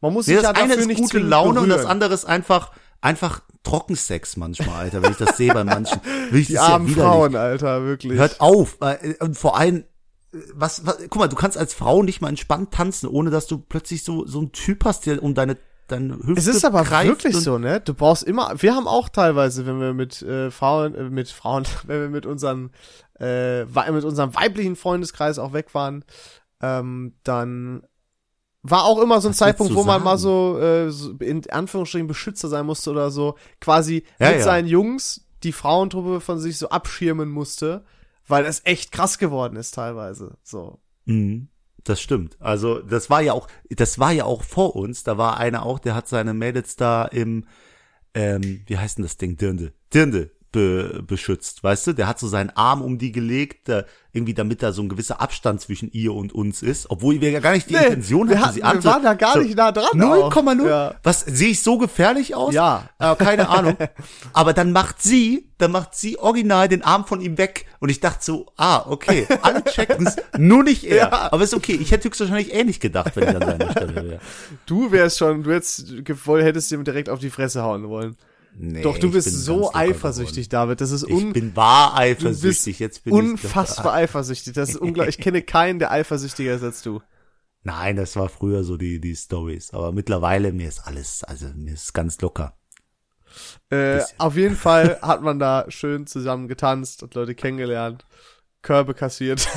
Man muss Nee, sich das ja eine dafür ist nicht gute Laune und das berühren. andere ist einfach, einfach Trockensex manchmal, Alter. Wenn ich das sehe bei manchen. Will ich Die ja armen widerlich. Frauen, Alter, wirklich. Hört auf. äh, Und vor allem, äh, was, was, guck mal, du kannst als Frau nicht mal entspannt tanzen, ohne dass du plötzlich so, so einen Typ hast, der um deine, deine Hüfte Es ist aber wirklich so, ne? Du brauchst immer, wir haben auch teilweise, wenn wir mit äh, Frauen, äh, mit Frauen, wenn wir mit unseren, äh, mit unserem weiblichen Freundeskreis auch weg waren, ähm, dann war auch immer so ein Was Zeitpunkt, wo man mal so, äh, so in Anführungsstrichen Beschützer sein musste oder so, quasi Ja, mit ja. seinen Jungs die Frauentruppe von sich so abschirmen musste, weil das echt krass geworden ist teilweise. So. Mhm. Das stimmt. Also das war ja auch, das war ja auch vor uns. Da war einer auch, der hat seine Mädels da im, ähm, wie heißt denn das Ding, Dirndl, Dirndl be, beschützt, weißt du? Der hat so seinen Arm um die gelegt, da, irgendwie damit da so ein gewisser Abstand zwischen ihr und uns ist, obwohl wir ja gar nicht die Intention wir, hatten, hatten, sie wir anzu- waren da gar so, nicht nah dran. auch. 0,0? Ja. Was, sehe ich so gefährlich aus? Ja. Äh, keine Ahnung. Aber dann macht sie, dann macht sie original den Arm von ihm weg. Und ich dachte so, ah, okay, alle checken's, nur nicht er. Ja. Aber ist okay. Ich hätte höchstwahrscheinlich ähnlich gedacht, wenn ich an seiner Stelle wäre. Du wärst schon, du hättest, gewollt, hättest ihm direkt auf die Fresse hauen wollen. Nee, Doch, du ich bist so eifersüchtig, David. Das ist un Ich bin wahr eifersüchtig. Jetzt bin ich unfassbar eifersüchtig. Das ist unglaublich. Ich kenne keinen, der eifersüchtiger ist als du. Nein, das war früher so die, die Stories. Aber mittlerweile, mir ist alles, also mir ist ganz locker. Äh, auf jeden Fall hat man da schön zusammen getanzt und Leute kennengelernt, Körbe kassiert.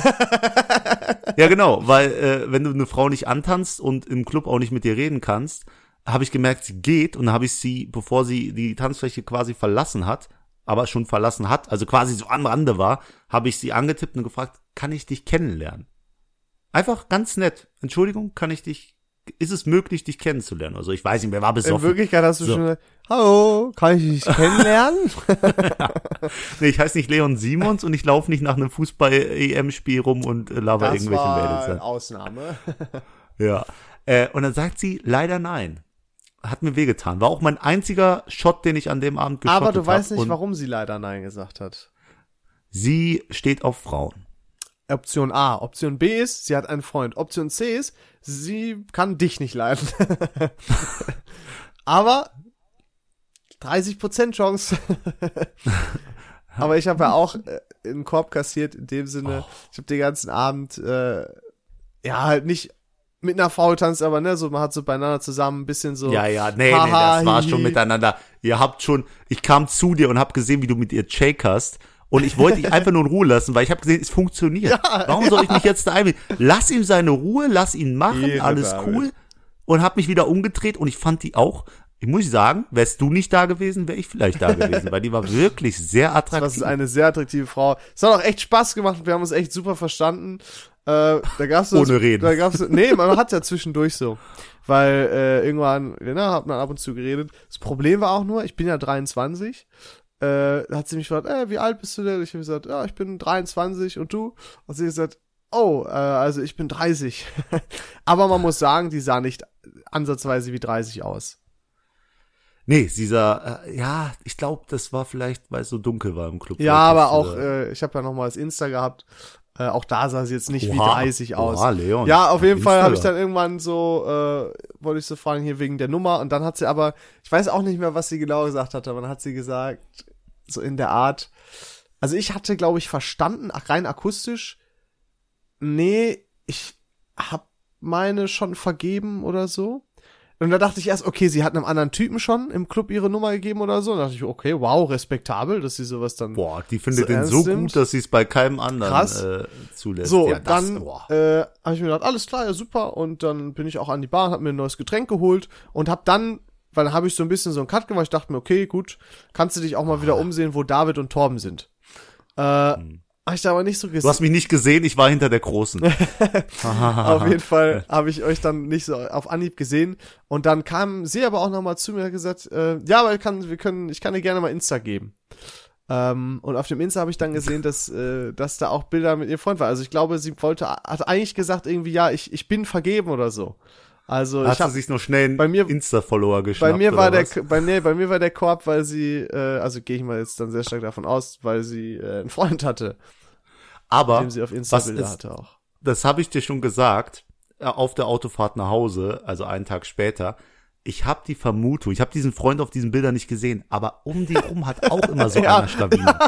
Ja, genau, weil äh, wenn du eine Frau nicht antanzt und im Club auch nicht mit dir reden kannst, habe ich gemerkt, sie geht und dann habe ich sie, bevor sie die Tanzfläche quasi verlassen hat, aber schon verlassen hat, also quasi so am Rande war, habe ich sie angetippt und gefragt, kann ich dich kennenlernen? Einfach ganz nett. Entschuldigung, kann ich dich, ist es möglich, dich kennenzulernen? Also ich weiß nicht, wer war In besoffen. Wirklichkeit hast du So. schon gesagt, hallo, kann ich dich kennenlernen? Nee, ich heiße nicht Leon Simons und ich laufe nicht nach einem Fußball-EM-Spiel rum und äh, laber das irgendwelche war Mädels. Ausnahme. Ja. Äh, und dann sagt sie, leider nein. Hat mir wehgetan. War auch mein einziger Shot, den ich an dem Abend geschottet Aber du weißt nicht, warum sie leider Nein gesagt hat. Sie steht auf Frauen. Option A. Option B ist, sie hat einen Freund. Option C ist, sie kann dich nicht leiden. Aber 30% Chance. Aber ich habe ja auch äh, einen Korb kassiert, in dem Sinne, Oh. ich habe den ganzen Abend, äh, ja, halt nicht mit einer Frau tanzt, aber ne, so man hat so beieinander zusammen ein bisschen so. Ja, ja, nee, nee, das war schon miteinander. Ihr habt schon, ich kam zu dir und hab gesehen, wie du mit ihr shakerst. Und ich wollte dich einfach nur in Ruhe lassen, weil ich habe gesehen, es funktioniert. Warum soll ich mich jetzt da einbinden? Lass ihm seine Ruhe, lass ihn machen, Ehre, alles David. cool. Und hab mich wieder umgedreht und ich fand die auch, ich muss sagen, wärst du nicht da gewesen, wäre ich vielleicht da gewesen, weil die war wirklich sehr attraktiv. Das ist eine sehr attraktive Frau. Es hat auch echt Spaß gemacht. Wir haben uns echt super verstanden. Äh, da gab's Ohne reden. Da gab's, nee, man hat ja zwischendurch so. Weil äh, irgendwann, genau, hat man ab und zu geredet. Das Problem war auch nur, ich bin ja 23. Äh, da hat sie mich gefragt, äh, wie alt bist du denn? Ich habe gesagt, ja, ich bin 23 und du? Und sie hat gesagt, oh, äh, also ich bin 30. Aber man muss sagen, die sah nicht ansatzweise wie 30 aus. Nee, dieser, äh, ja, ich glaube, das war vielleicht, weil es so dunkel war im Club. Ja, aber auch, da- äh, ich habe ja noch mal das Insta gehabt. Äh, auch da sah sie jetzt nicht wie Oha. 30 aus. Oha, Leon. Ja, auf jeden Fall habe ich dann irgendwann so, äh, wollte ich so fragen hier wegen der Nummer und dann hat sie aber, ich weiß auch nicht mehr, was sie genau gesagt hat, aber dann hat sie gesagt, so in der Art, also ich hatte, glaube ich, verstanden, rein akustisch, nee, ich hab meine schon vergeben oder so. Und da dachte ich erst, okay, sie hat einem anderen Typen schon im Club ihre Nummer gegeben oder so. Und da dachte ich, okay, wow, respektabel, dass sie sowas dann Boah, die findet so den so nimmt. gut, dass sie es bei keinem anderen Krass. äh, zulässt. So, ja, das, dann boah. äh, habe ich mir gedacht, alles klar, ja super. Und dann bin ich auch an die Bar, habe mir ein neues Getränk geholt und habe dann, weil dann habe ich so ein bisschen so einen Cut gemacht. Ich dachte mir, okay, gut, kannst du dich auch mal wieder umsehen, wo David und Torben sind. Äh, Hab ich da aber nicht so Du gesehen. hast mich nicht gesehen, ich war hinter der Großen. Auf jeden Fall habe ich euch dann nicht so auf Anhieb gesehen. Und dann kam sie aber auch nochmal zu mir und gesagt, äh, ja, aber ich kann, wir können, ich kann dir gerne mal Insta geben. Ähm, und auf dem Insta habe ich dann gesehen, dass, äh, dass da auch Bilder mit ihr Freund war. Also ich glaube, sie wollte, hat eigentlich gesagt irgendwie, ja, ich, ich bin vergeben oder so. Also Hat ich sie hab, sich noch schnell einen bei mir- Insta-Follower geschnappt? bei mir war der, bei, nee, bei mir war der Korb, weil sie, äh, also gehe ich mal jetzt dann sehr stark davon aus, weil sie äh, einen Freund hatte, Aber, was ist- hatte das habe ich dir schon gesagt, äh, auf der Autofahrt nach Hause, also einen Tag später, ich habe die Vermutung, ich habe diesen Freund auf diesen Bildern nicht gesehen, aber um die rum hat auch immer so Ja. einer Schlawine.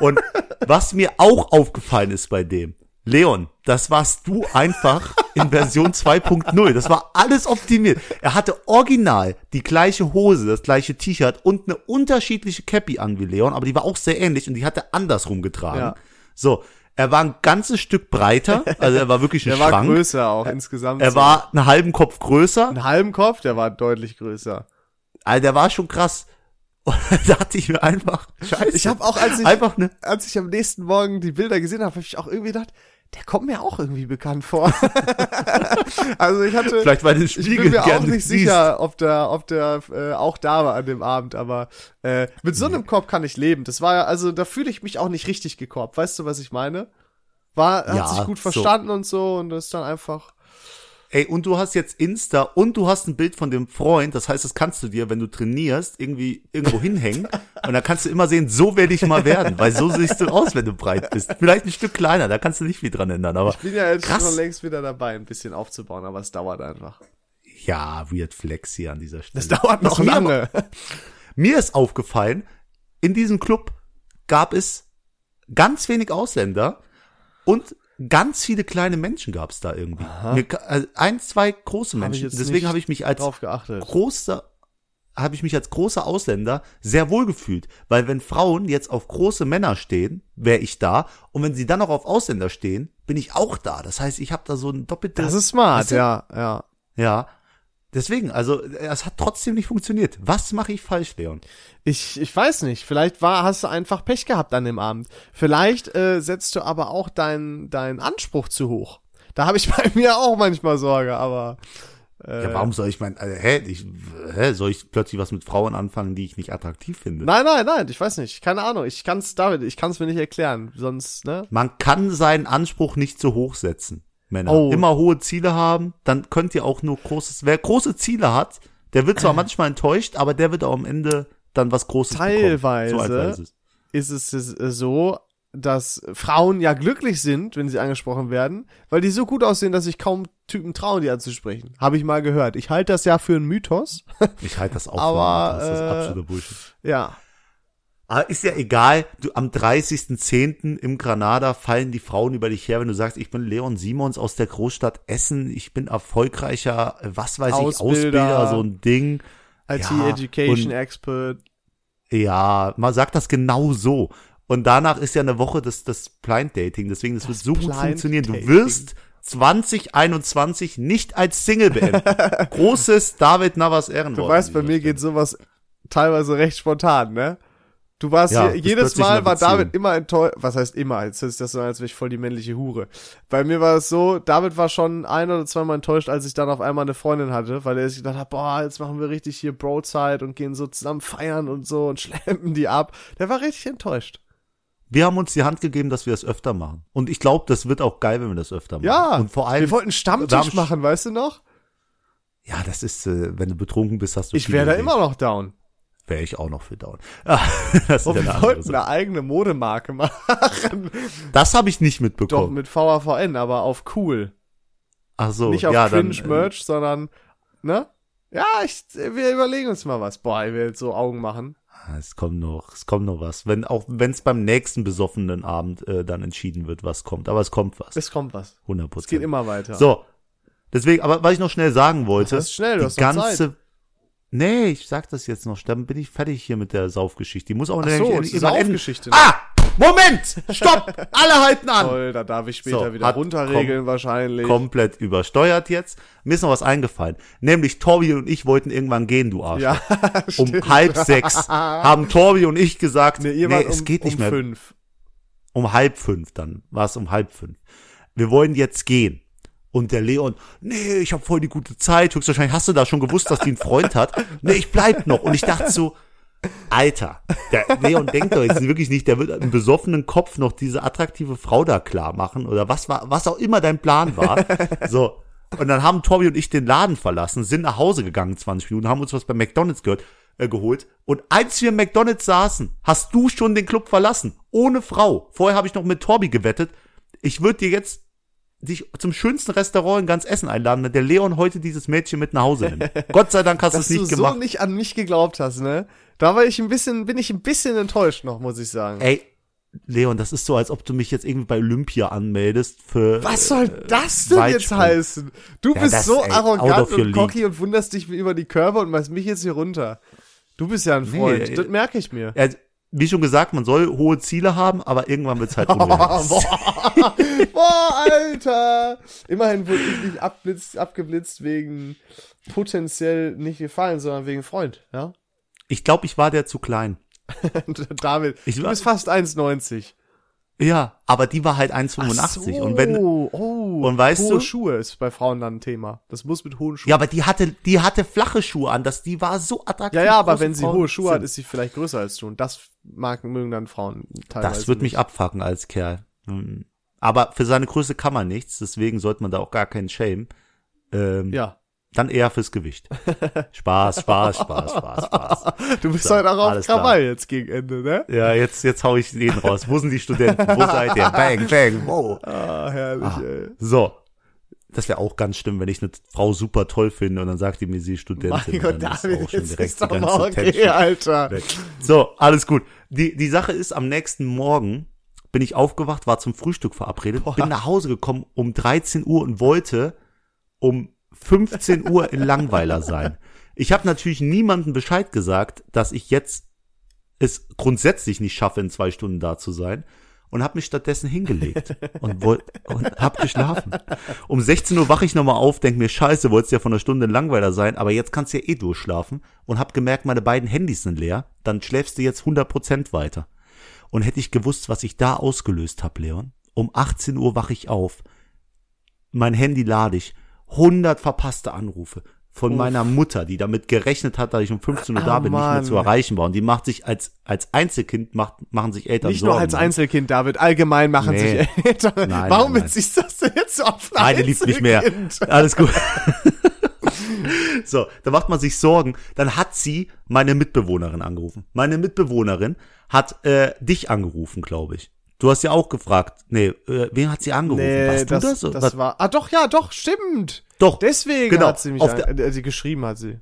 Und was mir auch aufgefallen ist bei dem, Leon, das warst du einfach in Version 2.0. Das war alles optimiert. Er hatte original die gleiche Hose, das gleiche T-Shirt und eine unterschiedliche Cappy an wie Leon, aber die war auch sehr ähnlich und die hat er andersrum getragen. Ja. So, er war ein ganzes Stück breiter, also er war wirklich ein war Schrank. größer auch insgesamt. Er so. war einen halben Kopf größer. einen halben Kopf, der war deutlich größer. Also der war schon krass. Und da dachte ich mir einfach, scheiße. Ich habe auch, als ich, einfach ne, als ich am nächsten Morgen die Bilder gesehen habe, habe ich auch irgendwie gedacht, der kommt mir auch irgendwie bekannt vor. also ich hatte, vielleicht weil ich bin mir auch nicht siehst. sicher, ob der, ob der äh, auch da war an dem Abend, aber äh, mit so einem Korb kann ich leben. Das war ja, also da fühle ich mich auch nicht richtig gekorbt. Weißt du, was ich meine? War, Ja, hat sich gut so. verstanden und so und das ist dann einfach. Ey, und du hast jetzt Insta und du hast ein Bild von dem Freund. Das heißt, das kannst du dir, wenn du trainierst, irgendwie irgendwo hinhängen. und dann kannst du immer sehen, so werde ich mal werden. Weil so siehst du aus, wenn du breit bist. Vielleicht ein Stück kleiner, da kannst du nicht viel dran ändern. Aber Ich bin ja jetzt Krass. schon längst wieder dabei, ein bisschen aufzubauen, aber es dauert einfach. ja, weird Flex hier an dieser Stelle. Das dauert noch Was mir lange. Mir ist aufgefallen, in diesem Club gab es ganz wenig Ausländer und ganz viele kleine Menschen gab es da irgendwie. Mir, also ein, zwei große Hab Menschen. jetzt Deswegen habe ich mich als großer habe ich mich als großer Ausländer sehr wohl gefühlt, weil wenn Frauen jetzt auf große Männer stehen, wäre ich da und wenn sie dann noch auf Ausländer stehen, bin ich auch da. Das heißt, ich habe da so ein doppeltes Das ist smart, Weißt du? ja, ja. ja. Deswegen, also es hat trotzdem nicht funktioniert. Was mache ich falsch, Leon? Ich, ich weiß nicht. Vielleicht war, hast du einfach Pech gehabt an dem Abend. Vielleicht äh, setzt du aber auch deinen deinen Anspruch zu hoch. Da habe ich bei mir auch manchmal Sorge, aber äh, Ja, warum soll ich mein, äh, hä, ich, hä, soll ich plötzlich was mit Frauen anfangen, die ich nicht attraktiv finde? nein, nein, nein, ich weiß nicht. Keine Ahnung. Ich kann's David, ich kann's mir nicht erklären. Sonst, ne? Man kann seinen Anspruch nicht so hoch setzen, Männer. Oh. Immer hohe Ziele haben, dann könnt ihr auch nur großes, wer große Ziele hat, der wird zwar manchmal enttäuscht, aber der wird auch am Ende dann was Großes Teilweise. bekommen. So ist es. Äh, so, dass Frauen ja glücklich sind, wenn sie angesprochen werden, weil die so gut aussehen, dass sich kaum Typen trauen, die anzusprechen. Habe ich mal gehört. Ich halte das ja für einen Mythos. Ich halte das auch für, das ist äh, absolute Bullshit. ja. Aber ist ja egal, du am 30.10. im Granada fallen die Frauen über dich her, wenn du sagst, ich bin Leon Simons aus der Großstadt Essen, ich bin erfolgreicher, was weiß ich, Ausbilder. Ausbilder, so ein Ding. IT Ja, Education und- Expert. Ja, man sagt das genau so. Und danach ist ja eine Woche das, das Blind Dating, deswegen das, wird so gut funktionieren. Du wirst 2021 nicht als Single beenden. Großes David Navas Ehrenwort. Du weißt, bei mir geht sowas teilweise recht spontan, ne? Du warst Ja, hier, jedes Mal war. David immer enttäuscht. Was heißt immer? Jetzt ist das so, als wäre ich voll die männliche Hure. Bei mir war es so, David war schon ein oder zweimal enttäuscht, als ich dann auf einmal eine Freundin hatte, weil er sich gedacht hat, boah, jetzt machen wir richtig hier Broadside und gehen so zusammen feiern und so und schleppen die ab. Der war richtig enttäuscht. Wir haben uns die Hand gegeben, dass wir das öfter machen. Und ich glaube, das wird auch geil, wenn wir das öfter machen. Ja, Und vor allem, wir wollten Stammtisch machen, weißt du noch? ja, das ist, äh, wenn du betrunken bist, hast du Ich wäre da immer noch down. Wäre ich auch noch für down. Ah, das ist Und ja eine wir wollten Sache. eine eigene Modemarke machen. Das habe ich nicht Doch mitbekommen. mit VAVN, aber auf cool. Ach so, Nicht auf ja, dann, Cringe äh, Merch, sondern, ne? Ja, ich, wir überlegen uns mal was. Boah, ich will jetzt so Augen machen. Ah, Es kommt noch, es kommt noch was. Wenn auch wenn es beim nächsten besoffenen Abend äh, dann entschieden wird, was kommt. Aber es kommt was. Es kommt was. 100 Es Prozent. geht immer weiter. So. Deswegen, aber was ich noch schnell sagen wollte. Was heißt schnell? Du die ganze. Nee, ich sag das jetzt noch. Dann bin ich fertig hier mit der Saufgeschichte. Die muss auch Ach so, nämlich enden. Saufgeschichte. Ah! Moment! Stopp! Alle halten an! Toll, da darf ich später So, wieder runterregeln wahrscheinlich. Komplett übersteuert jetzt. Mir ist noch was eingefallen. Nämlich Torbi und ich wollten irgendwann gehen, du Arsch. Ja, um stimmt. halb sechs haben Torbi und ich gesagt, Nee, nee, ihr wart es um, geht nicht um mehr. fünf. Um halb fünf dann. War es um halb fünf. Wir wollen jetzt gehen. Und der Leon, nee, ich habe voll die gute Zeit. Höchstwahrscheinlich hast du da schon gewusst, dass die einen Freund hat. Nee, ich bleib noch. Und ich dachte so, Alter, der Leon denkt doch jetzt wirklich nicht, der wird im besoffenen Kopf noch diese attraktive Frau da klar machen oder was war, was auch immer dein Plan war. So. Und dann haben Tobi und ich den Laden verlassen, sind nach Hause gegangen 20 Minuten, haben uns was bei McDonalds gehört, äh, geholt. Und als wir im McDonalds saßen, hast du schon den Club verlassen. Ohne Frau. Vorher habe ich noch mit Torbi gewettet. Ich würde dir jetzt dich zum schönsten Restaurant in ganz Essen einladen, wenn der Leon heute dieses Mädchen mit nach Hause nimmt. Gott sei Dank hast du Dass es du nicht so gemacht. nicht an mich geglaubt hast, ne? Da war ich ein bisschen, bin ich ein bisschen enttäuscht noch, muss ich sagen. Ey, Leon, das ist so, als ob du mich jetzt irgendwie bei Olympia anmeldest für. Was soll das denn jetzt Weitsprung. heißen? Du Ja, bist das, so ey, arrogant und cocky und wunderst dich über die Körper und machst mich jetzt hier runter. Du bist ja ein Nee, Freund, ey. das merke ich mir. Ja, wie schon gesagt, man soll hohe Ziele haben, aber irgendwann wird's halt unrealistisch. Boah, boah, Alter! Immerhin wurde ich nicht abblitzt, abgeblitzt wegen potenziell nicht gefallen, sondern wegen Freund, ja? Ich glaube, ich war der zu klein. David, Ich du war- bist fast 1,90. Ja, aber die war halt 1,85 Ach und wenn oh, und weißt hohe du- Schuhe ist bei Frauen dann ein Thema. Das muss mit hohen Schuhen. ja, aber die hatte die hatte flache Schuhe an, dass die war so attraktiv. Ja, ja, aber wenn sie Frauen hohe Schuhe hat, sind. ist sie vielleicht größer als du. Und das mag, mögen dann Frauen teilweise. das wird mich abfacken als Kerl. Hm. Aber für seine Größe kann man nichts, deswegen sollte man da auch gar keinen Shame. Ähm, Ja. Dann eher fürs Gewicht. Spaß, Spaß, Spaß, Spaß, Spaß. Du bist So, halt auch auf alles klar. Krawall jetzt gegen Ende, ne? Ja, jetzt, jetzt hau ich den raus. Wo sind die Studenten? Wo seid ihr? Bang, bang, wow. Ah, herrlich, ey. So. das wäre auch ganz schlimm, wenn ich eine Frau super toll finde und dann sagt die mir, sie ist Studentin. Mein Gott, ist David, auch schon jetzt direkt ist doch mal okay, Tension Alter. weg. So, alles gut. Die, die Sache ist, am nächsten Morgen bin ich aufgewacht, war zum Frühstück verabredet, bin nach Hause gekommen um 13 Uhr und wollte um 15 Uhr in Langweiler sein. Ich habe natürlich niemandem Bescheid gesagt, dass ich jetzt es grundsätzlich nicht schaffe, in zwei Stunden da zu sein und habe mich stattdessen hingelegt und, und hab geschlafen. Um 16 Uhr wache ich nochmal auf, denk mir, scheiße, wolltest ja von einer Stunde in Langweiler sein, aber jetzt kannst du ja eh durchschlafen und hab gemerkt, meine beiden Handys sind leer, dann schläfst du jetzt 100% weiter. Und hätte ich gewusst, was ich da ausgelöst hab, Leon, um 18 Uhr wache ich auf, mein Handy lade ich, 100 verpasste Anrufe von Uff. meiner Mutter, die damit gerechnet hat, dass ich um 15 Uhr da Ah, bin, nicht mehr Mann. zu erreichen war. Und die macht sich als, als Einzelkind, macht, machen sich Eltern Nicht Sorgen. nur als ne? Einzelkind, David, allgemein machen Nee. sich Eltern. Nein, Warum nein, beziehst du das denn jetzt so auf ein Nein, die liebt mich mehr. Alles gut. so, da macht man sich Sorgen. Dann hat sie meine Mitbewohnerin angerufen. Meine Mitbewohnerin hat äh, dich angerufen, glaube ich. Du hast ja auch gefragt. Nee, äh, wen hat sie angerufen? Nee, Warst du das, das? das, Was- war. Ah, doch, ja, doch, stimmt. Doch, Deswegen genau, hat sie mich an, äh, sie geschrieben, hat sie.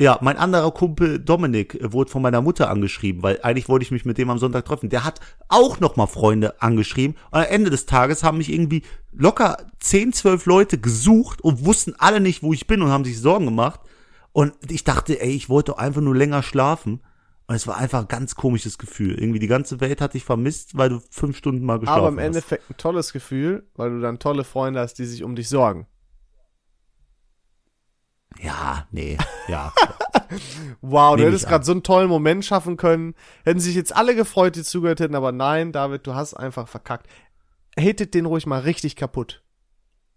Ja, mein anderer Kumpel Dominik äh, wurde von meiner Mutter angeschrieben, weil eigentlich wollte ich mich mit dem am Sonntag treffen. Der hat auch noch mal Freunde angeschrieben. Und am Ende des Tages haben mich irgendwie locker 10, 12 Leute gesucht und wussten alle nicht, wo ich bin und haben sich Sorgen gemacht. Und ich dachte, ey, ich wollte doch einfach nur länger schlafen. Und es war einfach ein ganz komisches Gefühl. Irgendwie die ganze Welt hat dich vermisst, weil du fünf Stunden mal geschlafen Aber im hast. Endeffekt ein tolles Gefühl, weil du dann tolle Freunde hast, die sich um dich sorgen. Ja, nee, ja. Wow, du hättest gerade so einen tollen Moment schaffen können. Hätten sich jetzt alle gefreut, die zugehört hätten, aber nein, David, du hast einfach verkackt. Hatet den ruhig mal richtig kaputt.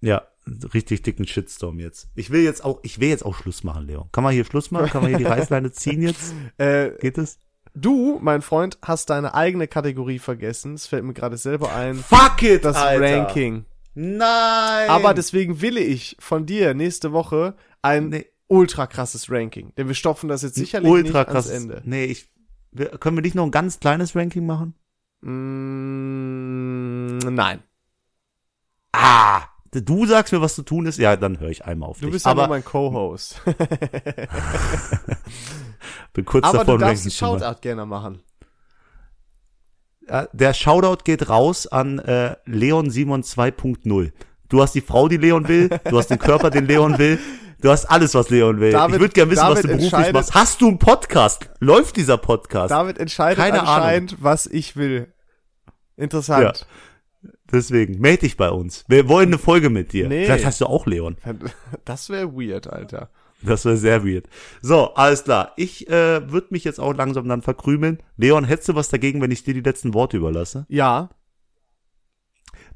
Ja, richtig dicken Shitstorm jetzt. Ich will jetzt auch, ich will jetzt auch Schluss machen, Leon. Kann man hier Schluss machen? Kann man hier die Reißleine ziehen jetzt? Äh, Geht es? du, mein Freund, hast deine eigene Kategorie vergessen. Es fällt mir gerade selber ein. Fuck it, Das Alter. Ranking. Nein. Aber deswegen will ich von dir nächste Woche ein Nee. ultra krasses Ranking. Denn wir stopfen das jetzt sicherlich ultra nicht krass. ans Ende. Nee, ich, können wir nicht noch ein ganz kleines Ranking machen? Mm, nein. Ah, du sagst mir, was zu tun ist. Ja, dann höre ich einmal auf Du dich. bist ja Aber nur mein Co-Host. bin kurz Aber davon, du darfst einen. Shoutout gerne machen. Ja, der Shoutout geht raus an äh, Leon Simon 2.0. Du hast die Frau, die Leon will. Du hast den Körper, den Leon will. Du hast alles, was Leon will. David- ich würde gerne wissen, was David du beruflich machst. Hast du einen Podcast? Läuft dieser Podcast? David entscheidet Keine anscheinend, was ich will. Interessant. Deswegen, melde dich bei uns. Wir wollen eine Folge mit dir. Nee. Vielleicht hast du auch Leon. Das wäre weird, Alter. Das wäre sehr weird. So, alles klar. Ich äh, würde mich jetzt auch langsam dann verkrümeln. Leon, hättest du was dagegen, wenn ich dir die letzten Worte überlasse? Ja,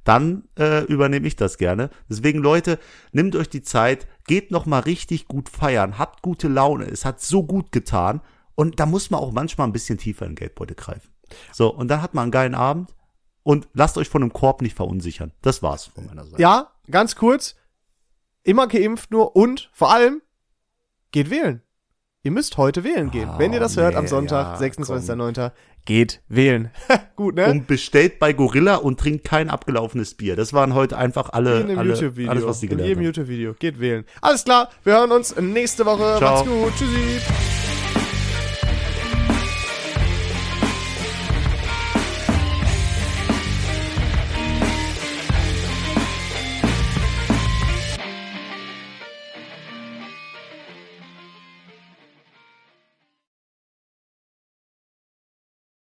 Dann äh, übernehme ich das gerne. Deswegen, Leute, nehmt euch die Zeit, geht noch mal richtig gut feiern, habt gute Laune. Es hat so gut getan. Und da muss man auch manchmal ein bisschen tiefer in den Geldbeutel greifen. So, und dann hat man einen geilen Abend. Und lasst euch von einem Korb nicht verunsichern. Das war's von meiner Seite. ja, ganz kurz. Immer geimpft nur und vor allem geht wählen. Ihr müsst heute wählen gehen. Ah, Wenn ihr das hört am nee, Sonntag, ja, 26.09., geht wählen. Gut, ne? Und bestellt bei Gorilla und trinkt kein abgelaufenes Bier. Das waren heute einfach alle, in alle YouTube-Video. alles, was die In gelernt jedem haben. YouTube-Video. Geht wählen. Alles klar, wir hören uns nächste Woche. Ciao. Macht's gut. Tschüssi.